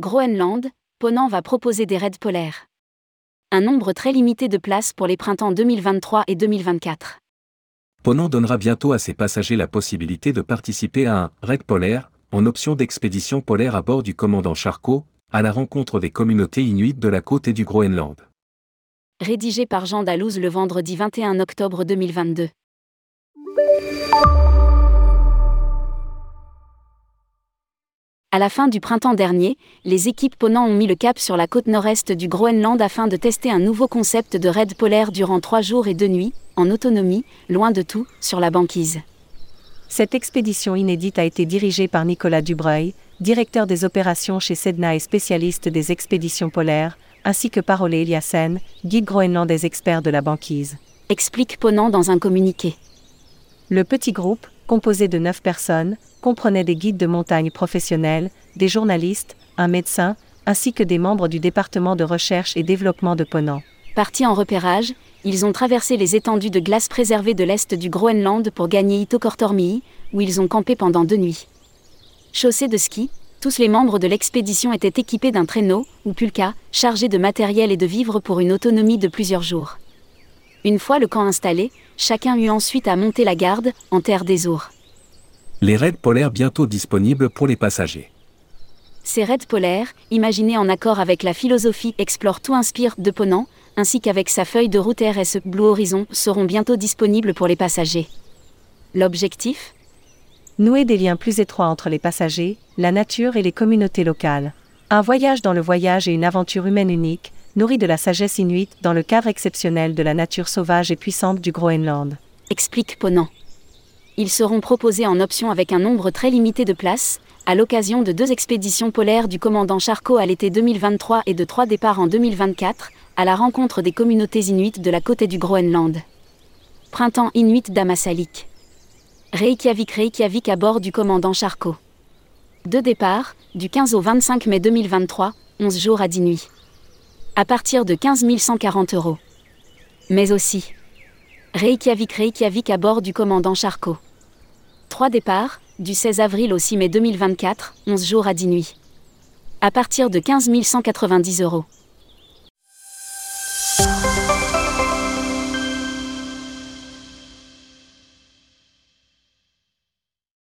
Groenland, Ponant va proposer des raids polaires. Un nombre très limité de places pour les printemps 2023 et 2024. Ponant donnera bientôt à ses passagers la possibilité de participer à un raid polaire, en option d'expédition polaire à bord du commandant Charcot, à la rencontre des communautés inuites de la côte et du Groenland. Rédigé par Jean Dalouse le vendredi 21 octobre 2022. À la fin du printemps dernier, les équipes Ponant ont mis le cap sur la côte nord-est du Groenland afin de tester un nouveau concept de raid polaire durant trois jours et deux nuits, en autonomie, loin de tout, sur la banquise. Cette expédition inédite a été dirigée par Nicolas Dubreuil, directeur des opérations chez Sedna et spécialiste des expéditions polaires, ainsi que par Ole Eliassen, guide groenlandais expert de la banquise. Explique Ponant dans un communiqué. Le petit groupe, composé de neuf personnes, comprenait des guides de montagne professionnels, des journalistes, un médecin, ainsi que des membres du département de recherche et développement de Ponant. Partis en repérage, ils ont traversé les étendues de glace préservées de l'est du Groenland pour gagner Itokortormii, où ils ont campé pendant deux nuits. Chaussés de ski, tous les membres de l'expédition étaient équipés d'un traîneau, ou pulka, chargé de matériel et de vivres pour une autonomie de plusieurs jours. Une fois le camp installé, chacun eut ensuite à monter la garde, en terre des ours. Les raids polaires bientôt disponibles pour les passagers. Ces raids polaires, imaginés en accord avec la philosophie Explore tout inspire de Ponant, ainsi qu'avec sa feuille de route RSE Blue Horizon, seront bientôt disponibles pour les passagers. L'objectif? Nouer des liens plus étroits entre les passagers, la nature et les communautés locales. Un voyage dans le voyage et une aventure humaine unique, nourrie de la sagesse inuite dans le cadre exceptionnel de la nature sauvage et puissante du Groenland. Explique Ponant. Ils seront proposés en option avec un nombre très limité de places, à l'occasion de deux expéditions polaires du commandant Charcot à l'été 2023 et de trois départs en 2024, à la rencontre des communautés inuites de la côte du Groenland. Printemps inuit d'Amasalik. Reykjavik Reykjavik à bord du commandant Charcot. Deux départs, du 15 au 25 mai 2023, 11 jours à 10 nuits. À partir de 15 140 euros. Mais aussi. Reykjavik Reykjavik à bord du commandant Charcot. Trois départs, du 16 avril au 6 mai 2024, 11 jours à 10 nuits. À partir de 15 190 euros.